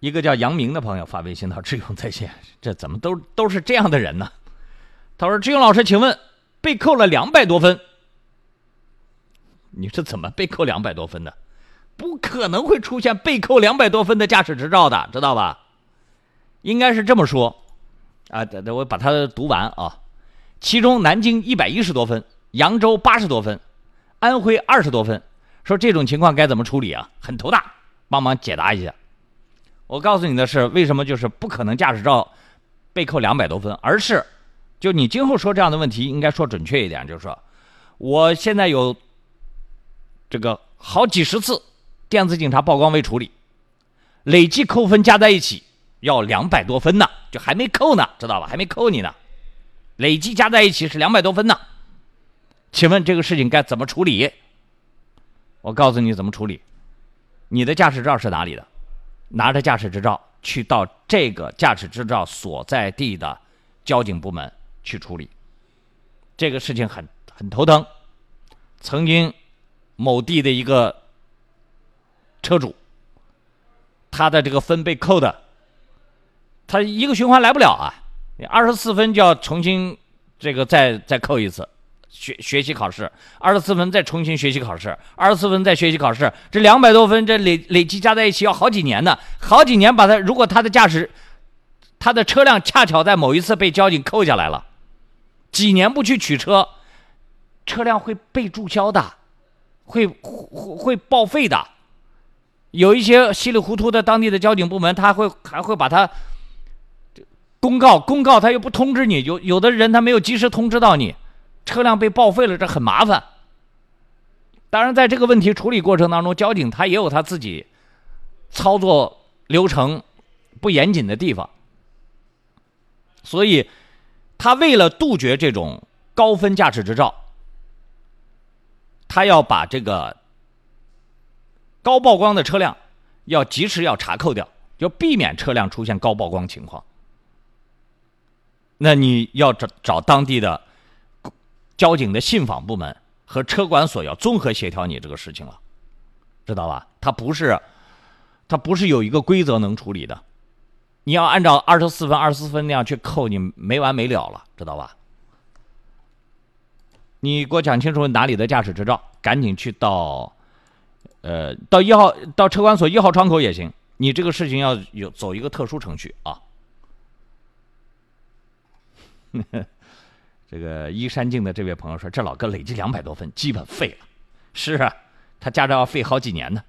一个叫杨明的朋友发微信到志勇在线，这怎么都都是这样的人呢？他说：“志勇老师，请问被扣了两百多分，你是怎么被扣两百多分的？不可能会出现被扣两百多分的驾驶执照的，知道吧？应该是这么说啊，等等，我把它读完啊。其中南京一百一十多分，扬州八十多分，安徽二十多分。说这种情况该怎么处理啊？很头大，帮忙解答一下。”我告诉你的是，为什么就是不可能驾驶照被扣两百多分，而是就你今后说这样的问题，应该说准确一点，就是说，我现在有这个好几十次电子警察曝光未处理，累计扣分加在一起要两百多分呢，就还没扣呢，知道吧？还没扣你呢，累计加在一起是两百多分呢。请问这个事情该怎么处理？我告诉你怎么处理，你的驾驶照是哪里的？拿着驾驶执照去到这个驾驶执照所在地的交警部门去处理，这个事情很很头疼。曾经某地的一个车主，他的这个分被扣的，他一个循环来不了啊，二十四分就要重新这个再再扣一次。学学习考试二十四分，再重新学习考试二十四分，再学习考试，这两百多分，这累累计加在一起要好几年呢，好几年把他如果他的驾驶，他的车辆恰巧在某一次被交警扣下来了，几年不去取车，车辆会被注销的，会会会报废的，有一些稀里糊涂的当地的交警部门，他会还会把他公告公告，他又不通知你，有有的人他没有及时通知到你。车辆被报废了，这很麻烦。当然，在这个问题处理过程当中，交警他也有他自己操作流程不严谨的地方，所以他为了杜绝这种高分驾驶执照，他要把这个高曝光的车辆要及时要查扣掉，就避免车辆出现高曝光情况。那你要找找当地的。交警的信访部门和车管所要综合协调你这个事情了，知道吧？他不是，他不是有一个规则能处理的。你要按照二十四分、二十四分那样去扣，你没完没了了，知道吧？你给我讲清楚哪里的驾驶执照，赶紧去到，呃，到一号到车管所一号窗口也行。你这个事情要有走一个特殊程序啊。这个依山静的这位朋友说：“这老哥累计两百多分，基本废了。”是啊，他驾照要废好几年呢。